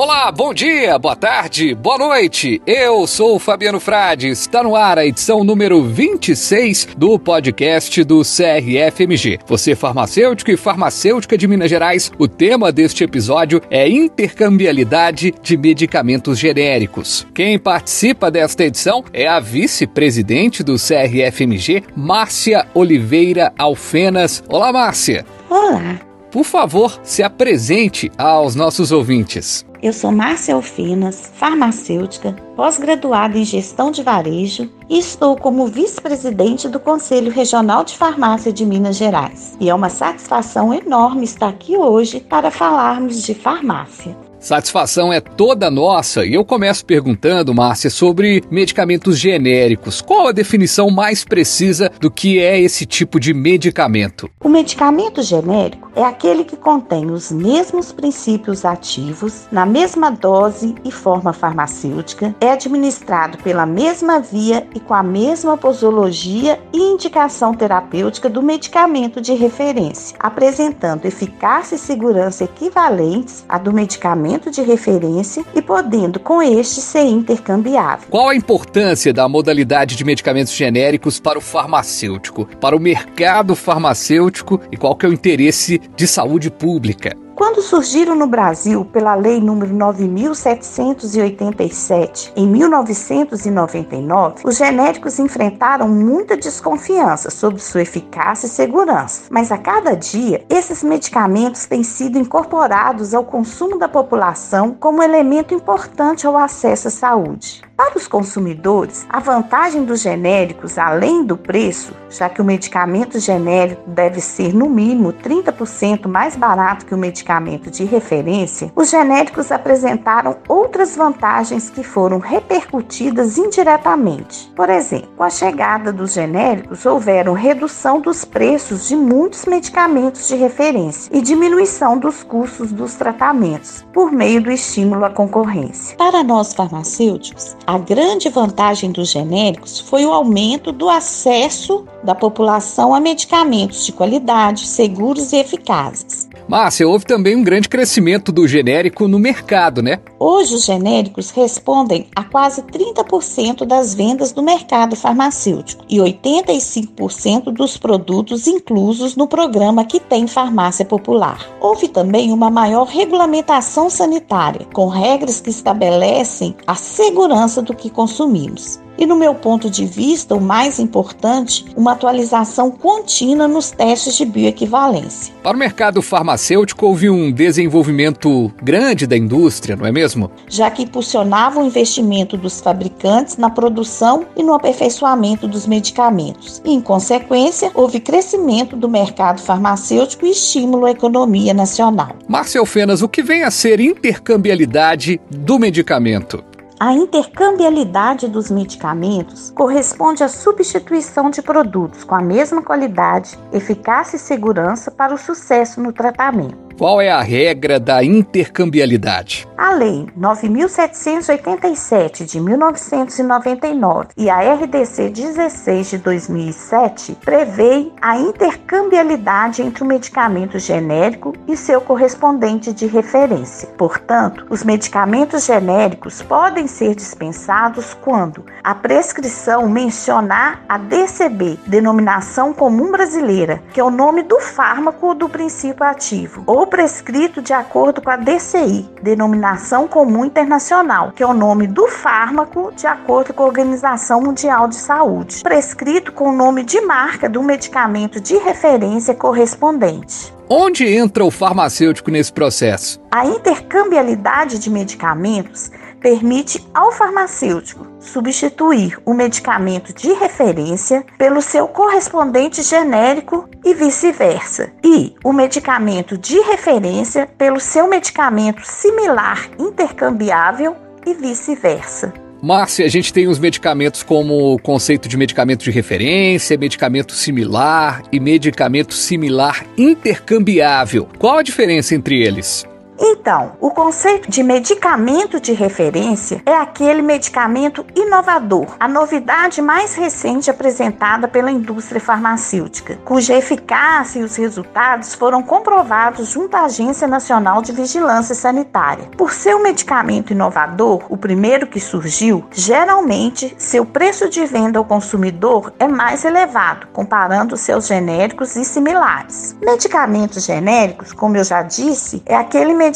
Olá, bom dia, boa tarde, boa noite. Eu sou o Fabiano Frades. Está no ar a edição número 26 do podcast do CRFMG. Você farmacêutico e farmacêutica de Minas Gerais, o tema deste episódio é intercambialidade de medicamentos genéricos. Quem participa desta edição é a vice-presidente do CRFMG, Márcia Oliveira Alfenas. Olá, Márcia. Olá. Por favor, se apresente aos nossos ouvintes. Eu sou Márcia Alfinas, farmacêutica, pós-graduada em gestão de varejo e estou como vice-presidente do Conselho Regional de Farmácia de Minas Gerais. E é uma satisfação enorme estar aqui hoje para falarmos de farmácia. Satisfação é toda nossa e eu começo perguntando, Márcia, sobre medicamentos genéricos. Qual a definição mais precisa do que é esse tipo de medicamento? O medicamento genérico é aquele que contém os mesmos princípios ativos, na mesma dose e forma farmacêutica, é administrado pela mesma via e com a mesma posologia e indicação terapêutica do medicamento de referência, apresentando eficácia e segurança equivalentes à do medicamento de referência e podendo com este ser intercambiável. Qual a importância da modalidade de medicamentos genéricos para o farmacêutico, para o mercado farmacêutico e qual que é o interesse de saúde pública? Quando surgiram no Brasil pela Lei nº 9787 em 1999, os genéricos enfrentaram muita desconfiança sobre sua eficácia e segurança. Mas a cada dia, esses medicamentos têm sido incorporados ao consumo da população como elemento importante ao acesso à saúde. Para os consumidores, a vantagem dos genéricos, além do preço, já que o medicamento genérico deve ser no mínimo 30% mais barato que o medicamento de referência, os genéricos apresentaram outras vantagens que foram repercutidas indiretamente. Por exemplo, com a chegada dos genéricos, houveram redução dos preços de muitos medicamentos de referência e diminuição dos custos dos tratamentos por meio do estímulo à concorrência. Para nós farmacêuticos, a grande vantagem dos genéricos foi o aumento do acesso da população a medicamentos de qualidade, seguros e eficazes. Márcia, houve também um grande crescimento do genérico no mercado, né? Hoje, os genéricos respondem a quase 30% das vendas do mercado farmacêutico e 85% dos produtos inclusos no programa que tem farmácia popular. Houve também uma maior regulamentação sanitária, com regras que estabelecem a segurança do que consumimos e, no meu ponto de vista, o mais importante, uma atualização contínua nos testes de bioequivalência. Para o mercado farmacêutico, houve um desenvolvimento grande da indústria, não é mesmo? Já que impulsionava o investimento dos fabricantes na produção e no aperfeiçoamento dos medicamentos. E, em consequência, houve crescimento do mercado farmacêutico e estímulo à economia nacional. Marcel Fenas, o que vem a ser intercambialidade do medicamento? A intercambialidade dos medicamentos corresponde à substituição de produtos com a mesma qualidade, eficácia e segurança para o sucesso no tratamento. Qual é a regra da intercambialidade? A Lei 9787 de 1999 e a RDC 16 de 2007 prevê a intercambialidade entre o medicamento genérico e seu correspondente de referência. Portanto, os medicamentos genéricos podem ser dispensados quando a prescrição mencionar a DCB, denominação comum brasileira, que é o nome do fármaco ou do princípio ativo, ou prescrito de acordo com a DCI, Denominação Comum Internacional, que é o nome do fármaco de acordo com a Organização Mundial de Saúde, prescrito com o nome de marca do medicamento de referência correspondente. Onde entra o farmacêutico nesse processo? A intercambialidade de medicamentos permite ao farmacêutico substituir o medicamento de referência pelo seu correspondente genérico e vice-versa, e o medicamento de referência pelo seu medicamento similar intercambiável e vice-versa. Márcia, a gente tem os medicamentos como conceito de medicamento de referência, medicamento similar e medicamento similar intercambiável. Qual a diferença entre eles? Então, o conceito de medicamento de referência é aquele medicamento inovador, a novidade mais recente apresentada pela indústria farmacêutica, cuja eficácia e os resultados foram comprovados junto à Agência Nacional de Vigilância Sanitária. Por ser um medicamento inovador, o primeiro que surgiu, geralmente seu preço de venda ao consumidor é mais elevado, comparando seus genéricos e similares. Medicamentos genéricos, como eu já disse, é aquele medicamento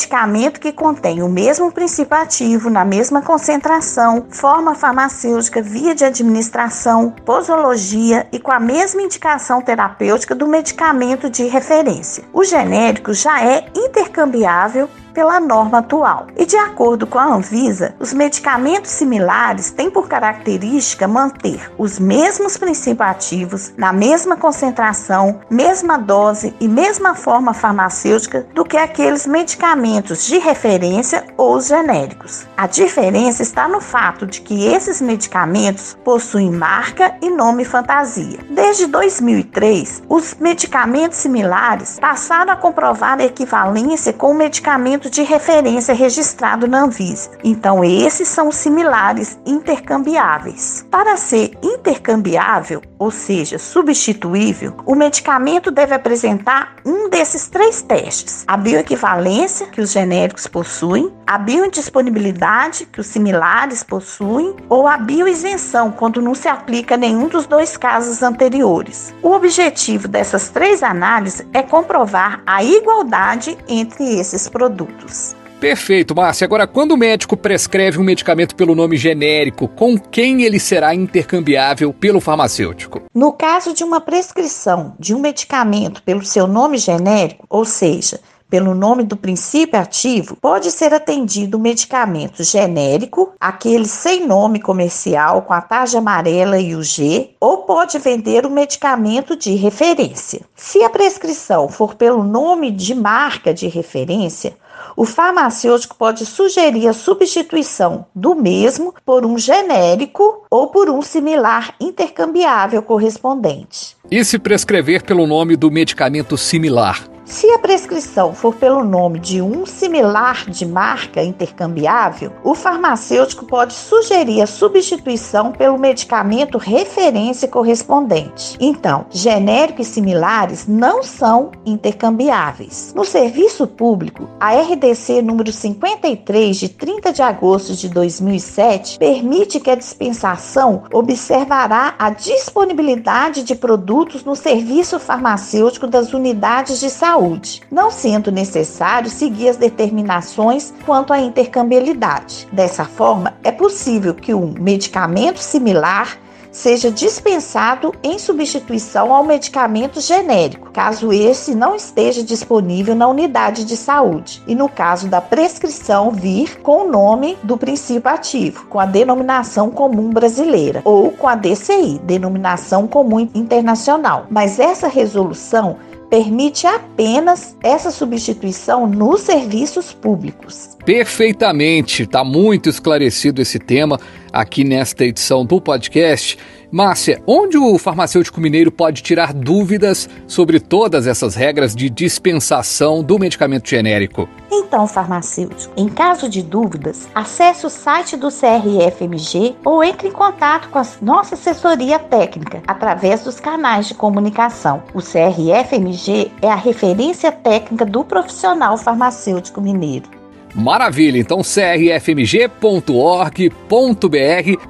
que contém o mesmo princípio ativo na mesma concentração, forma farmacêutica, via de administração, posologia e com a mesma indicação terapêutica do medicamento de referência. O genérico já é intercambiável pela norma atual. E de acordo com a Anvisa, os medicamentos similares têm por característica manter os mesmos princípios ativos, na mesma concentração, mesma dose e mesma forma farmacêutica do que aqueles medicamentos de referência ou os genéricos. A diferença está no fato de que esses medicamentos possuem marca e nome fantasia. Desde 2003, os medicamentos similares passaram a comprovar a equivalência com o medicamento medicamento de referência registrado na Anvisa. Então, esses são similares intercambiáveis. Para ser intercambiável, ou seja, substituível, o medicamento deve apresentar um desses três testes: a bioequivalência, que os genéricos possuem, a biodisponibilidade, que os similares possuem, ou a bioisenção, quando não se aplica nenhum dos dois casos anteriores. O objetivo dessas três análises é comprovar a igualdade entre esses produtos. Perfeito, Márcia. Agora, quando o médico prescreve um medicamento pelo nome genérico, com quem ele será intercambiável pelo farmacêutico? No caso de uma prescrição de um medicamento pelo seu nome genérico, ou seja, pelo nome do princípio ativo, pode ser atendido o medicamento genérico, aquele sem nome comercial com a tarja amarela e o G, ou pode vender o medicamento de referência. Se a prescrição for pelo nome de marca de referência, o farmacêutico pode sugerir a substituição do mesmo por um genérico ou por um similar intercambiável correspondente. E se prescrever pelo nome do medicamento similar? Se a prescrição for pelo nome de um similar de marca intercambiável, o farmacêutico pode sugerir a substituição pelo medicamento referência correspondente. Então, genérico e similares não são intercambiáveis. No serviço público, a RDC número 53 de 30 de agosto de 2007 permite que a dispensação observará a disponibilidade de produtos no serviço farmacêutico das unidades de saúde saúde, não sendo necessário seguir as determinações quanto à intercambiabilidade. Dessa forma, é possível que um medicamento similar seja dispensado em substituição ao medicamento genérico, caso esse não esteja disponível na unidade de saúde, e no caso da prescrição vir com o nome do princípio ativo, com a denominação comum brasileira, ou com a DCI, denominação comum internacional. Mas essa resolução permite apenas essa substituição nos serviços públicos. Perfeitamente, está muito esclarecido esse tema aqui nesta edição do podcast. Márcia, onde o farmacêutico mineiro pode tirar dúvidas sobre todas essas regras de dispensação do medicamento genérico? Então, farmacêutico, em caso de dúvidas, acesse o site do CRFMG ou entre em contato com a nossa assessoria técnica através dos canais de comunicação. O CRFMG é a referência técnica do profissional farmacêutico mineiro. Maravilha, então crfmg.org.br.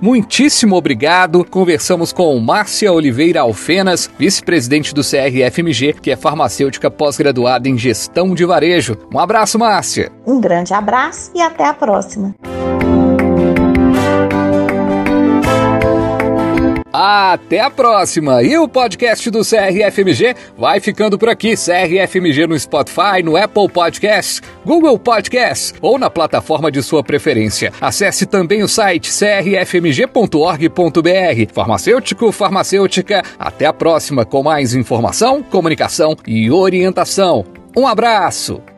Muitíssimo obrigado. Conversamos com Márcia Oliveira Alfenas, vice-presidente do CRFMG, que é farmacêutica pós-graduada em gestão de varejo. Um abraço, Márcia. Um grande abraço e até a próxima. Até a próxima! E o podcast do CRFMG vai ficando por aqui. CRFMG no Spotify, no Apple Podcasts, Google Podcasts ou na plataforma de sua preferência. Acesse também o site crfmg.org.br. Farmacêutico, farmacêutica. Até a próxima com mais informação, comunicação e orientação. Um abraço!